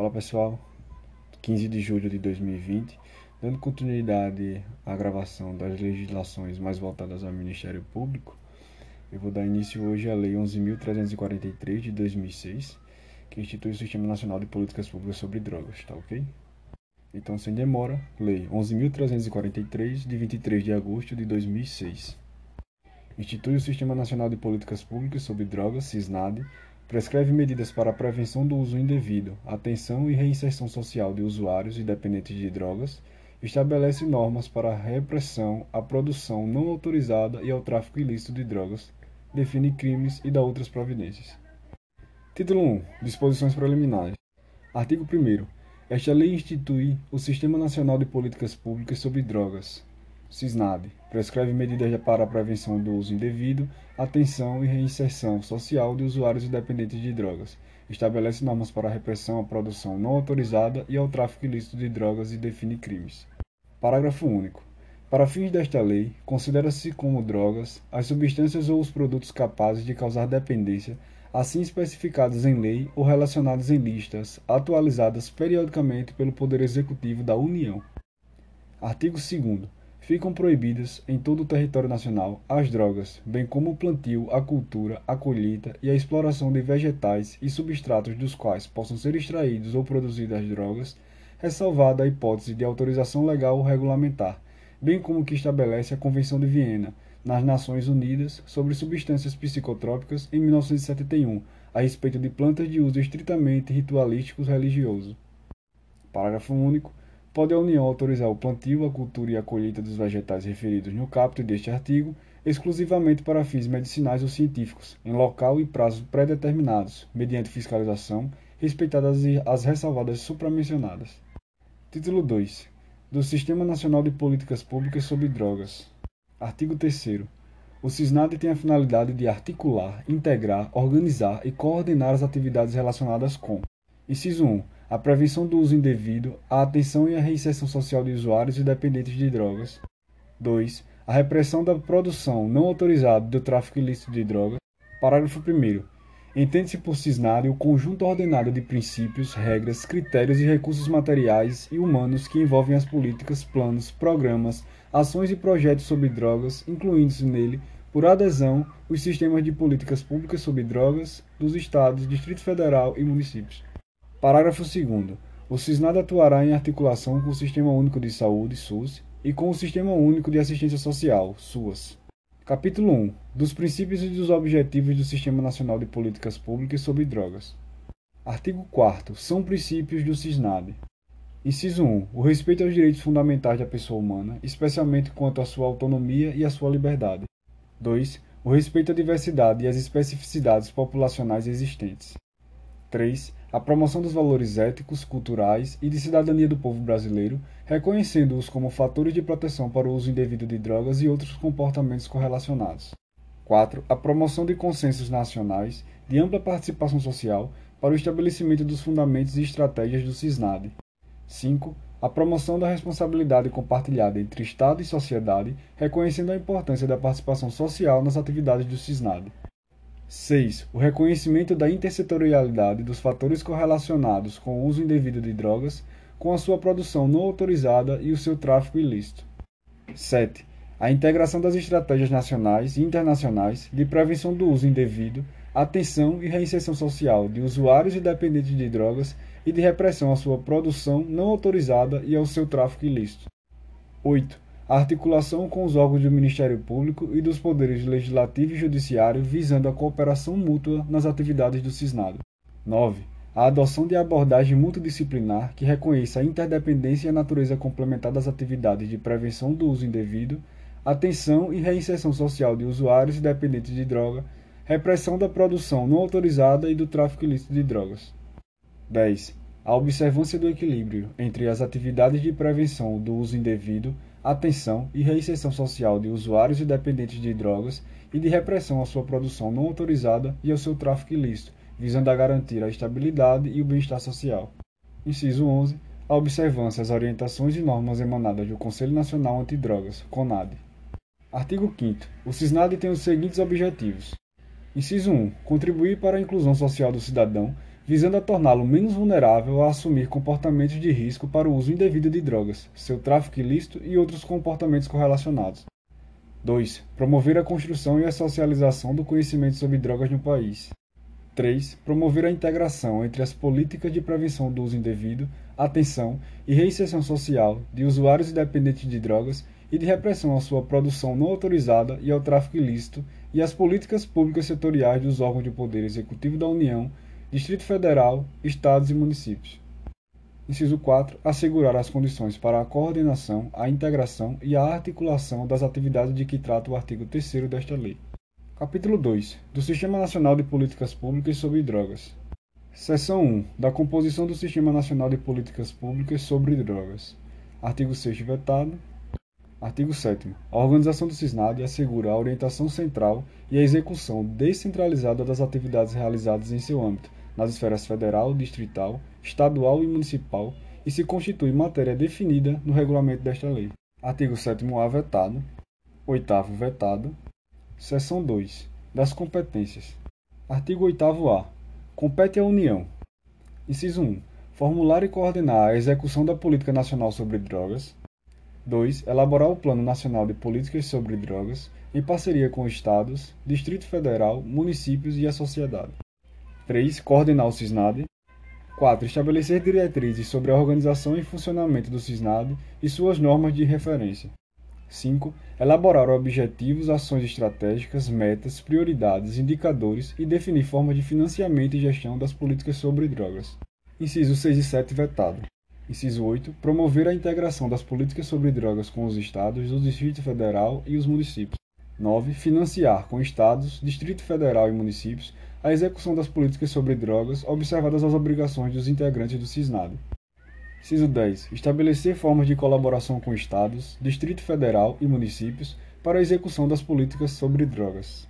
Fala pessoal, 15 de julho de 2020, dando continuidade à gravação das legislações mais voltadas ao Ministério Público, eu vou dar início hoje à Lei 11.343 de 2006, que institui o Sistema Nacional de Políticas Públicas sobre Drogas, tá ok? Então, sem demora, Lei 11.343 de 23 de agosto de 2006. Institui o Sistema Nacional de Políticas Públicas sobre Drogas, SISNAD, prescreve medidas para a prevenção do uso indevido, atenção e reinserção social de usuários e dependentes de drogas, estabelece normas para a repressão à produção não autorizada e ao tráfico ilícito de drogas, define crimes e dá outras providências. Título 1. Disposições preliminares. Artigo 1 Esta lei institui o Sistema Nacional de Políticas Públicas sobre Drogas, SISNAD prescreve medidas para a prevenção do uso indevido, atenção e reinserção social de usuários dependentes de drogas. Estabelece normas para a repressão à produção não autorizada e ao tráfico ilícito de drogas e define crimes. Parágrafo único. Para fins desta lei, considera-se como drogas as substâncias ou os produtos capazes de causar dependência, assim especificados em lei ou relacionados em listas, atualizadas periodicamente pelo Poder Executivo da União. Artigo 2 ficam proibidas em todo o território nacional as drogas, bem como o plantio, a cultura, a colheita e a exploração de vegetais e substratos dos quais possam ser extraídos ou produzidas drogas, ressalvada a hipótese de autorização legal ou regulamentar, bem como que estabelece a Convenção de Viena, nas Nações Unidas, sobre substâncias psicotrópicas em 1971, a respeito de plantas de uso estritamente ritualístico religioso. Parágrafo único pode a União autorizar o plantio, a cultura e a colheita dos vegetais referidos no caput deste artigo, exclusivamente para fins medicinais ou científicos, em local e prazos pré-determinados, mediante fiscalização, respeitadas as ressalvadas supramencionadas. Título 2. Do Sistema Nacional de Políticas Públicas sobre Drogas. Artigo 3 o SISNAD tem a finalidade de articular, integrar, organizar e coordenar as atividades relacionadas com: Inciso 1 a prevenção do uso indevido, a atenção e a reinserção social de usuários e dependentes de drogas. 2. A repressão da produção não autorizada do tráfico ilícito de drogas. Parágrafo 1. Entende-se por cisnado o conjunto ordenado de princípios, regras, critérios e recursos materiais e humanos que envolvem as políticas, planos, programas, ações e projetos sobre drogas, incluindo-se nele, por adesão, os sistemas de políticas públicas sobre drogas dos Estados, Distrito Federal e municípios. Parágrafo 2 O SISNAD atuará em articulação com o Sistema Único de Saúde, SUS, e com o Sistema Único de Assistência Social, SUAS. Capítulo 1 Dos princípios e dos objetivos do Sistema Nacional de Políticas Públicas sobre Drogas. Artigo 4 São princípios do SISNAD. Inciso 1. O respeito aos direitos fundamentais da pessoa humana, especialmente quanto à sua autonomia e à sua liberdade. 2. O respeito à diversidade e às especificidades populacionais existentes. 3 a promoção dos valores éticos, culturais e de cidadania do povo brasileiro, reconhecendo-os como fatores de proteção para o uso indevido de drogas e outros comportamentos correlacionados. 4. A promoção de consensos nacionais de ampla participação social para o estabelecimento dos fundamentos e estratégias do CISNAD. 5. A promoção da responsabilidade compartilhada entre Estado e sociedade, reconhecendo a importância da participação social nas atividades do CISNAD. 6. O reconhecimento da intersetorialidade dos fatores correlacionados com o uso indevido de drogas, com a sua produção não autorizada e o seu tráfico ilícito. 7. A integração das estratégias nacionais e internacionais de prevenção do uso indevido, atenção e reinserção social de usuários e dependentes de drogas e de repressão à sua produção não autorizada e ao seu tráfico ilícito. 8 articulação com os órgãos do Ministério Público e dos poderes legislativo e judiciário visando a cooperação mútua nas atividades do CISNADO. 9. A adoção de abordagem multidisciplinar que reconheça a interdependência e a natureza complementar das atividades de prevenção do uso indevido, atenção e reinserção social de usuários e dependentes de droga, repressão da produção não autorizada e do tráfico ilícito de drogas. 10. A observância do equilíbrio entre as atividades de prevenção do uso indevido atenção e reinserção social de usuários e dependentes de drogas e de repressão à sua produção não autorizada e ao seu tráfico ilícito, visando a garantir a estabilidade e o bem-estar social. Inciso 11. A observância às orientações e normas emanadas do Conselho Nacional Antidrogas, CONAD. Artigo 5 O CISNAD tem os seguintes objetivos. Inciso 1. Contribuir para a inclusão social do cidadão, visando a torná-lo menos vulnerável a assumir comportamentos de risco para o uso indevido de drogas, seu tráfico ilícito e outros comportamentos correlacionados. 2. Promover a construção e a socialização do conhecimento sobre drogas no país. 3. Promover a integração entre as políticas de prevenção do uso indevido, atenção e reinserção social de usuários dependentes de drogas e de repressão à sua produção não autorizada e ao tráfico ilícito e as políticas públicas setoriais dos órgãos de poder executivo da União, Distrito Federal, Estados e municípios. Inciso 4. Assegurar as condições para a coordenação, a integração e a articulação das atividades de que trata o artigo 3 desta lei. Capítulo 2. Do Sistema Nacional de Políticas Públicas sobre Drogas. Seção 1. Da composição do Sistema Nacional de Políticas Públicas sobre Drogas. Artigo 6 vetado. Artigo 7 A organização do CISNAD assegura a orientação central e a execução descentralizada das atividades realizadas em seu âmbito, nas esferas federal, distrital, estadual e municipal, e se constitui matéria definida no regulamento desta lei. Artigo 7º-A vetado. 8 vetado. Seção 2. Das competências. Artigo 8º-A. Compete à União. Inciso 1. Formular e coordenar a execução da Política Nacional sobre Drogas. 2. Elaborar o Plano Nacional de Políticas sobre Drogas, em parceria com estados, Distrito Federal, municípios e a sociedade. 3. Coordenar o CISNAD. 4. Estabelecer diretrizes sobre a organização e funcionamento do CISNAD e suas normas de referência. 5. Elaborar objetivos, ações estratégicas, metas, prioridades, indicadores e definir formas de financiamento e gestão das políticas sobre drogas. Inciso 6 e 7 vetado. Inciso 8. Promover a integração das políticas sobre drogas com os estados, o Distrito Federal e os municípios. 9. Financiar com estados, Distrito Federal e municípios a execução das políticas sobre drogas, observadas as obrigações dos integrantes do CISNAD. Inciso 10. Estabelecer formas de colaboração com estados, Distrito Federal e municípios para a execução das políticas sobre drogas.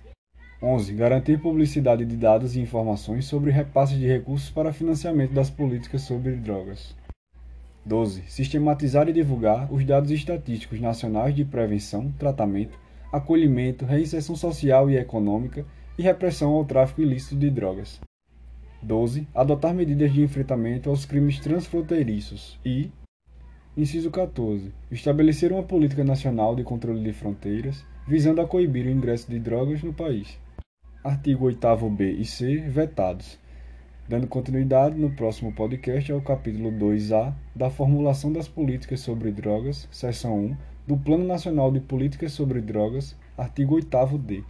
11. Garantir publicidade de dados e informações sobre repasses de recursos para financiamento das políticas sobre drogas. 12. Sistematizar e divulgar os dados estatísticos nacionais de prevenção, tratamento, acolhimento, reinserção social e econômica e repressão ao tráfico ilícito de drogas. 12. Adotar medidas de enfrentamento aos crimes transfronteiriços e Inciso 14. Estabelecer uma política nacional de controle de fronteiras, visando a coibir o ingresso de drogas no país. Artigo 8b e c vetados. Dando continuidade no próximo podcast ao capítulo 2A da Formulação das Políticas sobre Drogas, seção 1, do Plano Nacional de Políticas sobre Drogas, artigo 8D.